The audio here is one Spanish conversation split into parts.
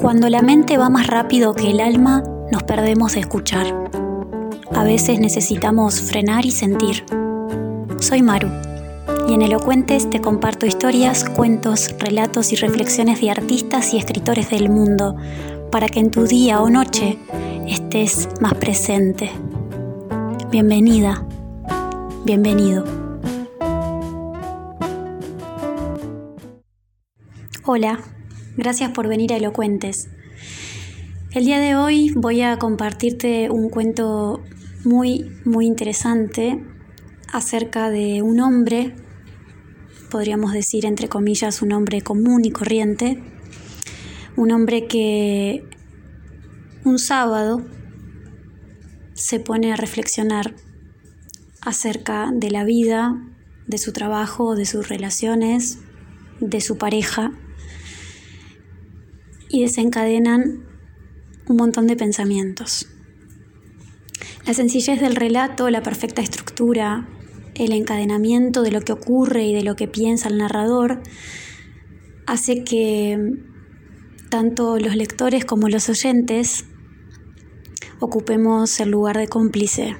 Cuando la mente va más rápido que el alma, nos perdemos de escuchar. A veces necesitamos frenar y sentir. Soy Maru y en Elocuentes te comparto historias, cuentos, relatos y reflexiones de artistas y escritores del mundo para que en tu día o noche estés más presente. Bienvenida, bienvenido. Hola, gracias por venir a Elocuentes. El día de hoy voy a compartirte un cuento muy, muy interesante acerca de un hombre, podríamos decir entre comillas un hombre común y corriente, un hombre que un sábado se pone a reflexionar acerca de la vida, de su trabajo, de sus relaciones, de su pareja y desencadenan un montón de pensamientos. La sencillez del relato, la perfecta estructura, el encadenamiento de lo que ocurre y de lo que piensa el narrador hace que tanto los lectores como los oyentes ocupemos el lugar de cómplice.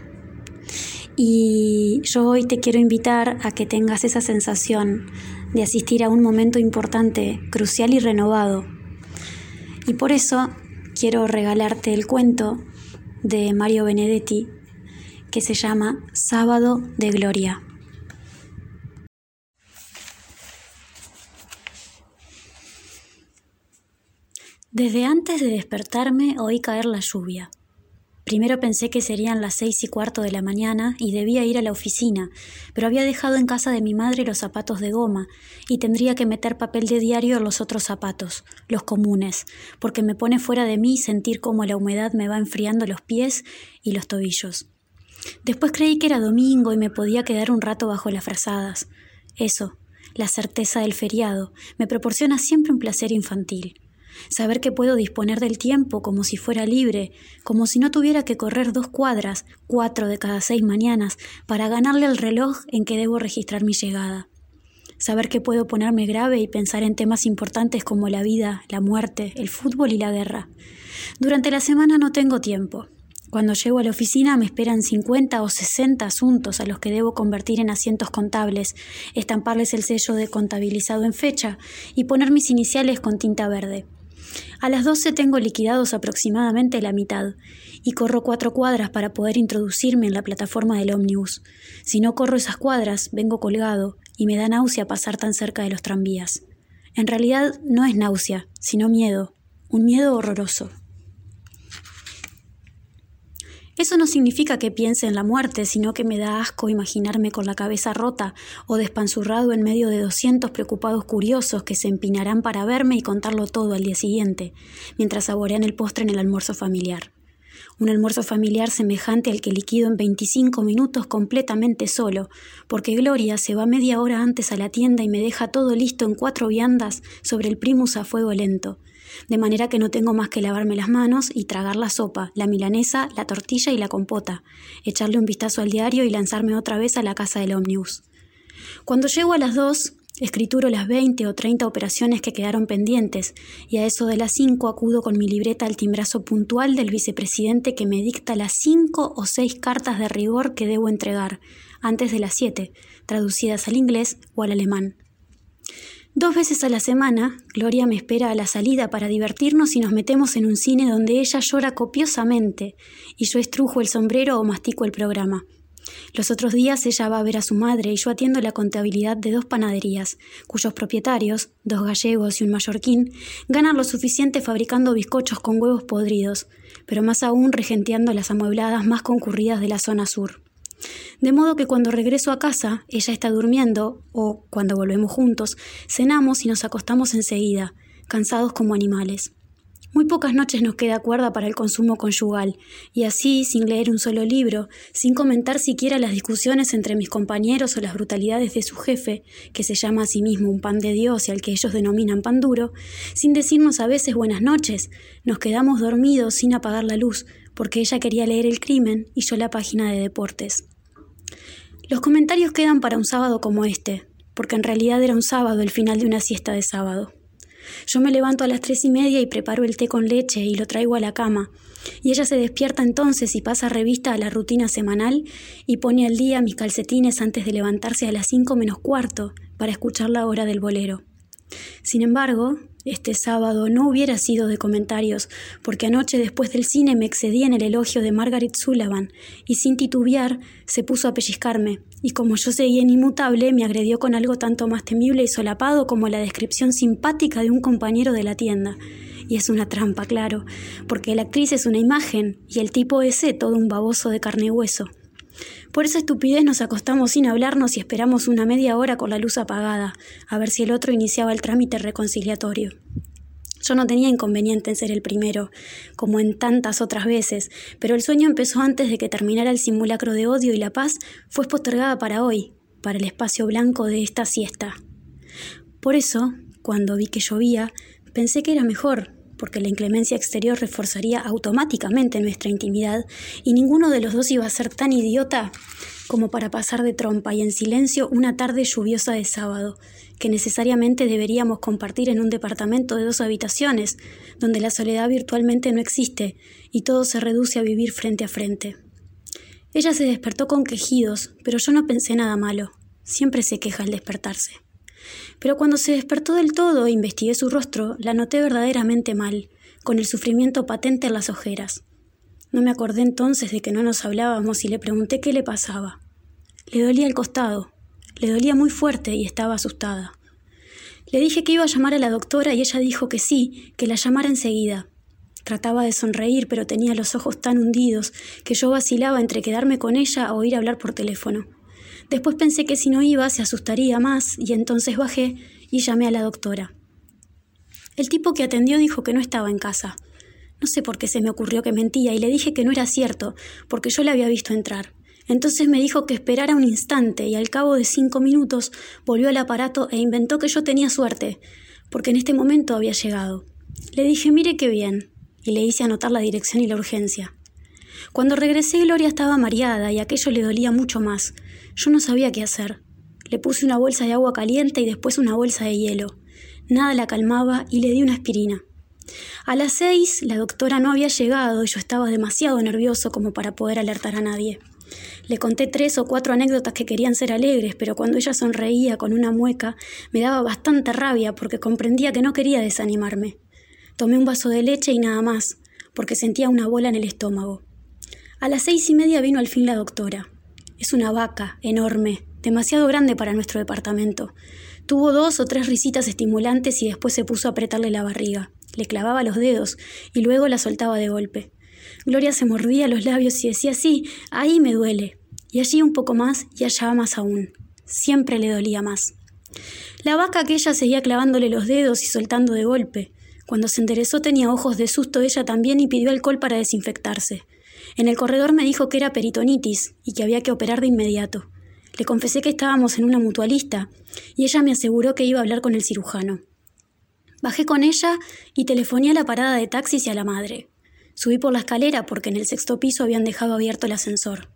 Y yo hoy te quiero invitar a que tengas esa sensación de asistir a un momento importante, crucial y renovado. Y por eso quiero regalarte el cuento de Mario Benedetti que se llama Sábado de Gloria. Desde antes de despertarme oí caer la lluvia. Primero pensé que serían las seis y cuarto de la mañana y debía ir a la oficina, pero había dejado en casa de mi madre los zapatos de goma y tendría que meter papel de diario en los otros zapatos, los comunes, porque me pone fuera de mí sentir cómo la humedad me va enfriando los pies y los tobillos. Después creí que era domingo y me podía quedar un rato bajo las frazadas. Eso, la certeza del feriado, me proporciona siempre un placer infantil saber que puedo disponer del tiempo como si fuera libre, como si no tuviera que correr dos cuadras, cuatro de cada seis mañanas, para ganarle al reloj en que debo registrar mi llegada. Saber que puedo ponerme grave y pensar en temas importantes como la vida, la muerte, el fútbol y la guerra. Durante la semana no tengo tiempo. Cuando llego a la oficina me esperan 50 o 60 asuntos a los que debo convertir en asientos contables, estamparles el sello de contabilizado en fecha y poner mis iniciales con tinta verde. A las 12 tengo liquidados aproximadamente la mitad y corro cuatro cuadras para poder introducirme en la plataforma del ómnibus. Si no corro esas cuadras, vengo colgado y me da náusea pasar tan cerca de los tranvías. En realidad no es náusea, sino miedo, un miedo horroroso. Eso no significa que piense en la muerte, sino que me da asco imaginarme con la cabeza rota o despanzurrado en medio de doscientos preocupados curiosos que se empinarán para verme y contarlo todo al día siguiente, mientras saborean el postre en el almuerzo familiar. Un almuerzo familiar semejante al que liquido en 25 minutos completamente solo, porque Gloria se va media hora antes a la tienda y me deja todo listo en cuatro viandas sobre el primus a fuego lento, de manera que no tengo más que lavarme las manos y tragar la sopa, la milanesa, la tortilla y la compota, echarle un vistazo al diario y lanzarme otra vez a la casa del ómnibus. Cuando llego a las dos, escrituro las veinte o treinta operaciones que quedaron pendientes, y a eso de las cinco acudo con mi libreta al timbrazo puntual del vicepresidente que me dicta las cinco o seis cartas de rigor que debo entregar, antes de las siete, traducidas al inglés o al alemán. Dos veces a la semana, Gloria me espera a la salida para divertirnos y nos metemos en un cine donde ella llora copiosamente y yo estrujo el sombrero o mastico el programa. Los otros días ella va a ver a su madre y yo atiendo la contabilidad de dos panaderías, cuyos propietarios, dos gallegos y un mallorquín, ganan lo suficiente fabricando bizcochos con huevos podridos, pero más aún regenteando las amuebladas más concurridas de la zona sur. De modo que cuando regreso a casa, ella está durmiendo, o cuando volvemos juntos, cenamos y nos acostamos enseguida, cansados como animales. Muy pocas noches nos queda cuerda para el consumo conyugal, y así, sin leer un solo libro, sin comentar siquiera las discusiones entre mis compañeros o las brutalidades de su jefe, que se llama a sí mismo un pan de Dios y al que ellos denominan pan duro, sin decirnos a veces buenas noches, nos quedamos dormidos sin apagar la luz, porque ella quería leer el crimen y yo la página de deportes. Los comentarios quedan para un sábado como este, porque en realidad era un sábado el final de una siesta de sábado. Yo me levanto a las tres y media y preparo el té con leche y lo traigo a la cama. Y ella se despierta entonces y pasa revista a la rutina semanal y pone al día mis calcetines antes de levantarse a las cinco menos cuarto para escuchar la hora del bolero. Sin embargo, este sábado no hubiera sido de comentarios, porque anoche después del cine me excedí en el elogio de Margaret Sullivan, y sin titubear se puso a pellizcarme, y como yo seguía inmutable, me agredió con algo tanto más temible y solapado como la descripción simpática de un compañero de la tienda. Y es una trampa, claro, porque la actriz es una imagen, y el tipo ese todo un baboso de carne y hueso. Por esa estupidez nos acostamos sin hablarnos y esperamos una media hora con la luz apagada, a ver si el otro iniciaba el trámite reconciliatorio. Yo no tenía inconveniente en ser el primero, como en tantas otras veces, pero el sueño empezó antes de que terminara el simulacro de odio y la paz fue postergada para hoy, para el espacio blanco de esta siesta. Por eso, cuando vi que llovía, pensé que era mejor, porque la inclemencia exterior reforzaría automáticamente nuestra intimidad y ninguno de los dos iba a ser tan idiota como para pasar de trompa y en silencio una tarde lluviosa de sábado, que necesariamente deberíamos compartir en un departamento de dos habitaciones, donde la soledad virtualmente no existe y todo se reduce a vivir frente a frente. Ella se despertó con quejidos, pero yo no pensé nada malo. Siempre se queja al despertarse. Pero cuando se despertó del todo e investigué su rostro, la noté verdaderamente mal, con el sufrimiento patente en las ojeras. No me acordé entonces de que no nos hablábamos y le pregunté qué le pasaba. Le dolía el costado, le dolía muy fuerte y estaba asustada. Le dije que iba a llamar a la doctora y ella dijo que sí, que la llamara enseguida. Trataba de sonreír, pero tenía los ojos tan hundidos que yo vacilaba entre quedarme con ella o ir a hablar por teléfono. Después pensé que si no iba se asustaría más y entonces bajé y llamé a la doctora. El tipo que atendió dijo que no estaba en casa. No sé por qué se me ocurrió que mentía y le dije que no era cierto, porque yo la había visto entrar. Entonces me dijo que esperara un instante y al cabo de cinco minutos volvió al aparato e inventó que yo tenía suerte, porque en este momento había llegado. Le dije, mire qué bien, y le hice anotar la dirección y la urgencia. Cuando regresé, Gloria estaba mareada y aquello le dolía mucho más. Yo no sabía qué hacer. Le puse una bolsa de agua caliente y después una bolsa de hielo. Nada la calmaba y le di una aspirina. A las seis, la doctora no había llegado y yo estaba demasiado nervioso como para poder alertar a nadie. Le conté tres o cuatro anécdotas que querían ser alegres, pero cuando ella sonreía con una mueca, me daba bastante rabia porque comprendía que no quería desanimarme. Tomé un vaso de leche y nada más, porque sentía una bola en el estómago. A las seis y media vino al fin la doctora. Es una vaca, enorme, demasiado grande para nuestro departamento. Tuvo dos o tres risitas estimulantes y después se puso a apretarle la barriga. Le clavaba los dedos y luego la soltaba de golpe. Gloria se mordía los labios y decía, sí, ahí me duele. Y allí un poco más y allá más aún. Siempre le dolía más. La vaca aquella seguía clavándole los dedos y soltando de golpe. Cuando se enderezó tenía ojos de susto ella también y pidió alcohol para desinfectarse. En el corredor me dijo que era peritonitis y que había que operar de inmediato. Le confesé que estábamos en una mutualista y ella me aseguró que iba a hablar con el cirujano. Bajé con ella y telefoné a la parada de taxis y a la madre. Subí por la escalera porque en el sexto piso habían dejado abierto el ascensor.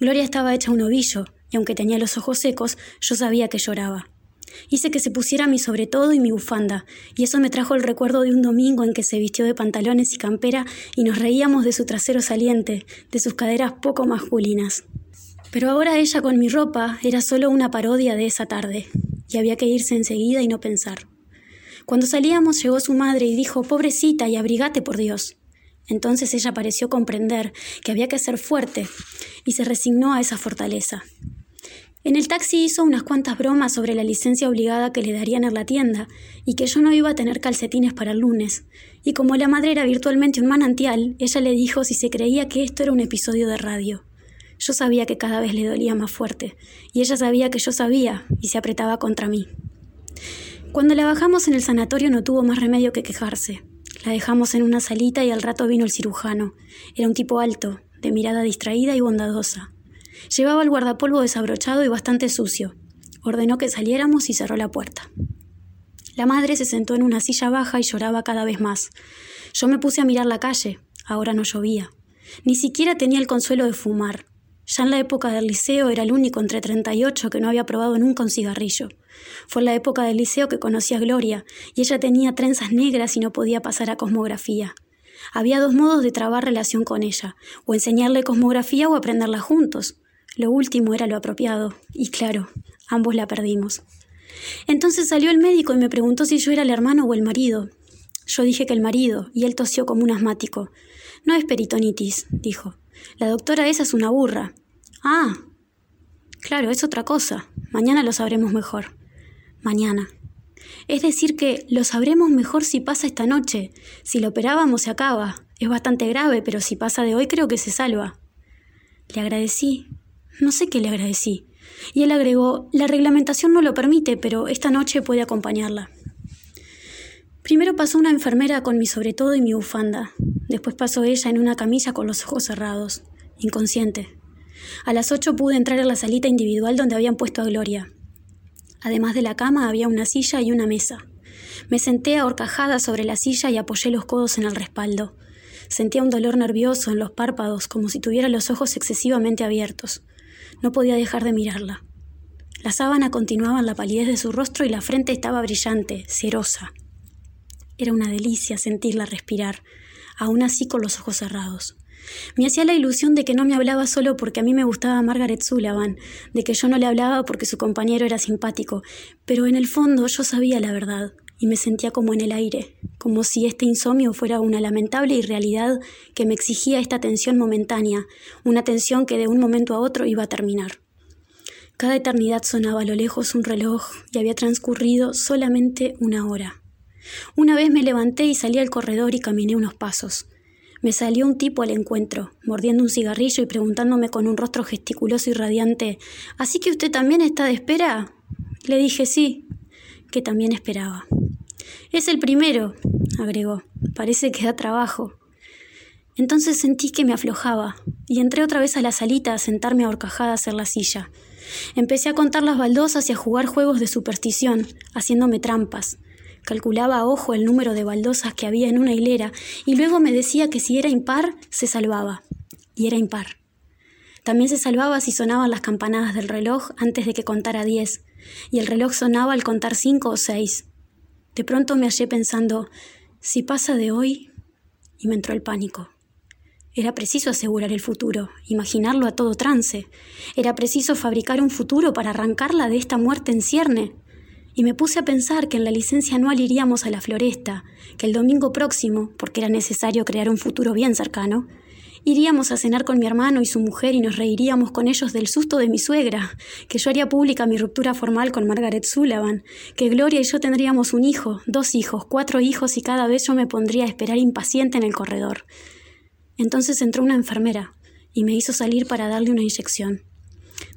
Gloria estaba hecha un ovillo y aunque tenía los ojos secos, yo sabía que lloraba. Hice que se pusiera mi sobretodo y mi bufanda, y eso me trajo el recuerdo de un domingo en que se vistió de pantalones y campera y nos reíamos de su trasero saliente, de sus caderas poco masculinas. Pero ahora ella con mi ropa era solo una parodia de esa tarde, y había que irse enseguida y no pensar. Cuando salíamos llegó su madre y dijo, pobrecita, y abrigate por Dios. Entonces ella pareció comprender que había que ser fuerte y se resignó a esa fortaleza. En el taxi hizo unas cuantas bromas sobre la licencia obligada que le darían en la tienda y que yo no iba a tener calcetines para el lunes. Y como la madre era virtualmente un manantial, ella le dijo si se creía que esto era un episodio de radio. Yo sabía que cada vez le dolía más fuerte, y ella sabía que yo sabía y se apretaba contra mí. Cuando la bajamos en el sanatorio no tuvo más remedio que quejarse. La dejamos en una salita y al rato vino el cirujano. Era un tipo alto, de mirada distraída y bondadosa. Llevaba el guardapolvo desabrochado y bastante sucio. Ordenó que saliéramos y cerró la puerta. La madre se sentó en una silla baja y lloraba cada vez más. Yo me puse a mirar la calle. Ahora no llovía. Ni siquiera tenía el consuelo de fumar. Ya en la época del liceo era el único entre 38 que no había probado nunca un cigarrillo. Fue en la época del liceo que conocí a Gloria, y ella tenía trenzas negras y no podía pasar a cosmografía. Había dos modos de trabar relación con ella, o enseñarle cosmografía o aprenderla juntos. Lo último era lo apropiado, y claro, ambos la perdimos. Entonces salió el médico y me preguntó si yo era el hermano o el marido. Yo dije que el marido, y él tosió como un asmático. No es peritonitis, dijo. La doctora esa es una burra. Ah. Claro, es otra cosa. Mañana lo sabremos mejor. Mañana. Es decir, que lo sabremos mejor si pasa esta noche. Si lo operábamos se acaba. Es bastante grave, pero si pasa de hoy creo que se salva. Le agradecí. No sé qué le agradecí. Y él agregó, la reglamentación no lo permite, pero esta noche puede acompañarla. Primero pasó una enfermera con mi sobretodo y mi bufanda. Después pasó ella en una camilla con los ojos cerrados, inconsciente. A las ocho pude entrar a la salita individual donde habían puesto a Gloria. Además de la cama había una silla y una mesa. Me senté ahorcajada sobre la silla y apoyé los codos en el respaldo. Sentía un dolor nervioso en los párpados, como si tuviera los ojos excesivamente abiertos. No podía dejar de mirarla. La sábana continuaba en la palidez de su rostro y la frente estaba brillante, cerosa. Era una delicia sentirla respirar, aún así con los ojos cerrados. Me hacía la ilusión de que no me hablaba solo porque a mí me gustaba Margaret Sullivan, de que yo no le hablaba porque su compañero era simpático, pero en el fondo yo sabía la verdad y me sentía como en el aire, como si este insomnio fuera una lamentable irrealidad que me exigía esta tensión momentánea, una tensión que de un momento a otro iba a terminar. Cada eternidad sonaba a lo lejos un reloj y había transcurrido solamente una hora. Una vez me levanté y salí al corredor y caminé unos pasos. Me salió un tipo al encuentro, mordiendo un cigarrillo y preguntándome con un rostro gesticuloso y radiante ¿Así que usted también está de espera? Le dije sí, que también esperaba. Es el primero, agregó. Parece que da trabajo. Entonces sentí que me aflojaba y entré otra vez a la salita a sentarme ahorcajadas en la silla. Empecé a contar las baldosas y a jugar juegos de superstición, haciéndome trampas. Calculaba a ojo el número de baldosas que había en una hilera y luego me decía que si era impar, se salvaba. Y era impar. También se salvaba si sonaban las campanadas del reloj antes de que contara diez, y el reloj sonaba al contar cinco o seis. De pronto me hallé pensando, si pasa de hoy, y me entró el pánico. Era preciso asegurar el futuro, imaginarlo a todo trance. Era preciso fabricar un futuro para arrancarla de esta muerte en cierne y me puse a pensar que en la licencia anual iríamos a la floresta, que el domingo próximo, porque era necesario crear un futuro bien cercano, iríamos a cenar con mi hermano y su mujer y nos reiríamos con ellos del susto de mi suegra, que yo haría pública mi ruptura formal con Margaret Sullivan, que Gloria y yo tendríamos un hijo, dos hijos, cuatro hijos y cada vez yo me pondría a esperar impaciente en el corredor. Entonces entró una enfermera y me hizo salir para darle una inyección.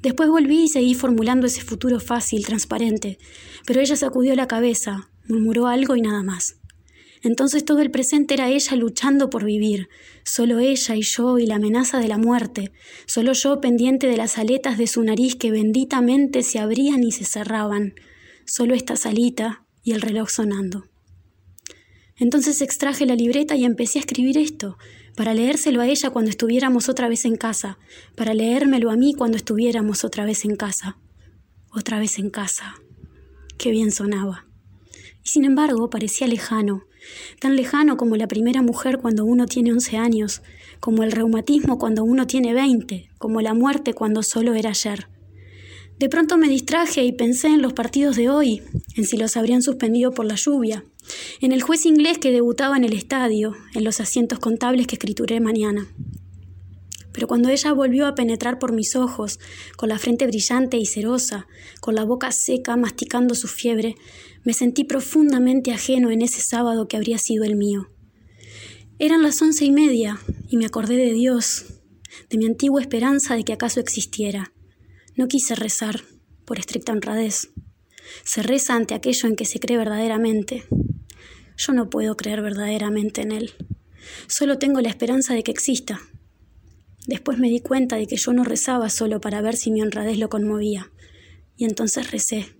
Después volví y seguí formulando ese futuro fácil, transparente, pero ella sacudió la cabeza, murmuró algo y nada más. Entonces todo el presente era ella luchando por vivir, solo ella y yo y la amenaza de la muerte, solo yo pendiente de las aletas de su nariz que benditamente se abrían y se cerraban, solo esta salita y el reloj sonando. Entonces extraje la libreta y empecé a escribir esto, para leérselo a ella cuando estuviéramos otra vez en casa, para leérmelo a mí cuando estuviéramos otra vez en casa. Otra vez en casa. Qué bien sonaba. Y sin embargo parecía lejano, tan lejano como la primera mujer cuando uno tiene once años, como el reumatismo cuando uno tiene veinte, como la muerte cuando solo era ayer. De pronto me distraje y pensé en los partidos de hoy, en si los habrían suspendido por la lluvia, en el juez inglés que debutaba en el estadio, en los asientos contables que escrituré mañana. Pero cuando ella volvió a penetrar por mis ojos, con la frente brillante y cerosa, con la boca seca masticando su fiebre, me sentí profundamente ajeno en ese sábado que habría sido el mío. Eran las once y media y me acordé de Dios, de mi antigua esperanza de que acaso existiera. No quise rezar, por estricta honradez. Se reza ante aquello en que se cree verdaderamente. Yo no puedo creer verdaderamente en él. Solo tengo la esperanza de que exista. Después me di cuenta de que yo no rezaba solo para ver si mi honradez lo conmovía. Y entonces recé.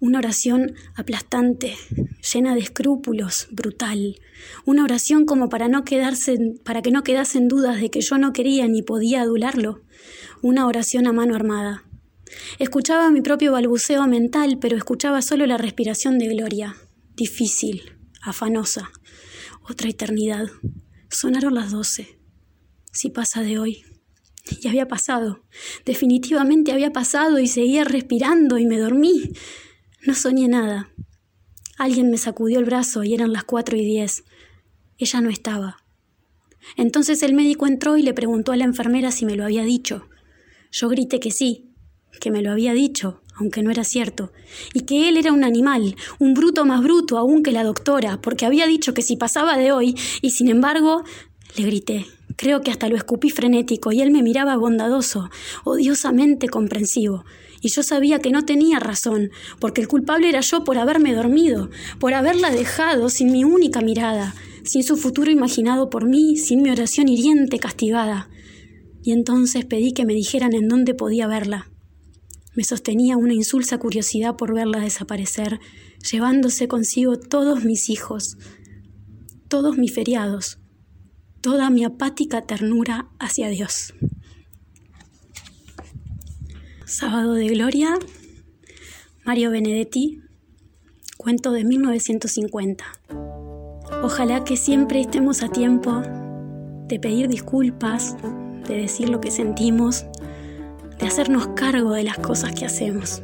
Una oración aplastante, llena de escrúpulos, brutal. Una oración como para no quedarse, para que no quedasen dudas de que yo no quería ni podía adularlo. una oración a mano armada. Escuchaba mi propio balbuceo mental, pero escuchaba solo la respiración de Gloria, difícil, afanosa. Otra eternidad. Sonaron las doce. Si pasa de hoy. Y había pasado. Definitivamente había pasado y seguía respirando y me dormí. No soñé nada. Alguien me sacudió el brazo y eran las cuatro y diez. Ella no estaba. Entonces el médico entró y le preguntó a la enfermera si me lo había dicho. Yo grité que sí, que me lo había dicho, aunque no era cierto, y que él era un animal, un bruto más bruto aún que la doctora, porque había dicho que si pasaba de hoy, y sin embargo, le grité. Creo que hasta lo escupí frenético, y él me miraba bondadoso, odiosamente comprensivo. Y yo sabía que no tenía razón, porque el culpable era yo por haberme dormido, por haberla dejado sin mi única mirada, sin su futuro imaginado por mí, sin mi oración hiriente castigada. Y entonces pedí que me dijeran en dónde podía verla. Me sostenía una insulsa curiosidad por verla desaparecer, llevándose consigo todos mis hijos, todos mis feriados, toda mi apática ternura hacia Dios. Sábado de Gloria, Mario Benedetti, cuento de 1950. Ojalá que siempre estemos a tiempo de pedir disculpas, de decir lo que sentimos, de hacernos cargo de las cosas que hacemos.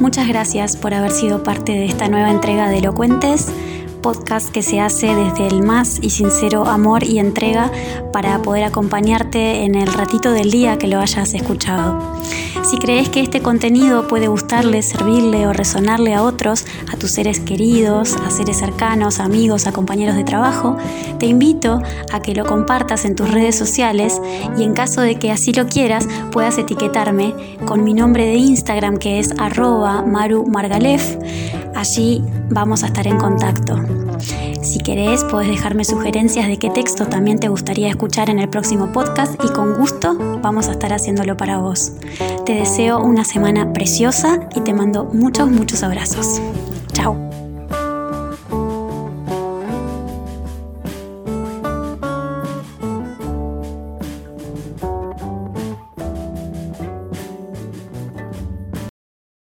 Muchas gracias por haber sido parte de esta nueva entrega de Elocuentes podcast que se hace desde el más y sincero amor y entrega para poder acompañarte en el ratito del día que lo hayas escuchado. Si crees que este contenido puede gustarle, servirle o resonarle a otros, a tus seres queridos, a seres cercanos, amigos, a compañeros de trabajo, te invito a que lo compartas en tus redes sociales y en caso de que así lo quieras, puedas etiquetarme con mi nombre de Instagram que es arroba marumargalef. Allí vamos a estar en contacto. Si querés, puedes dejarme sugerencias de qué texto también te gustaría escuchar en el próximo podcast y con gusto vamos a estar haciéndolo para vos. Te deseo una semana preciosa y te mando muchos, muchos abrazos. Chao.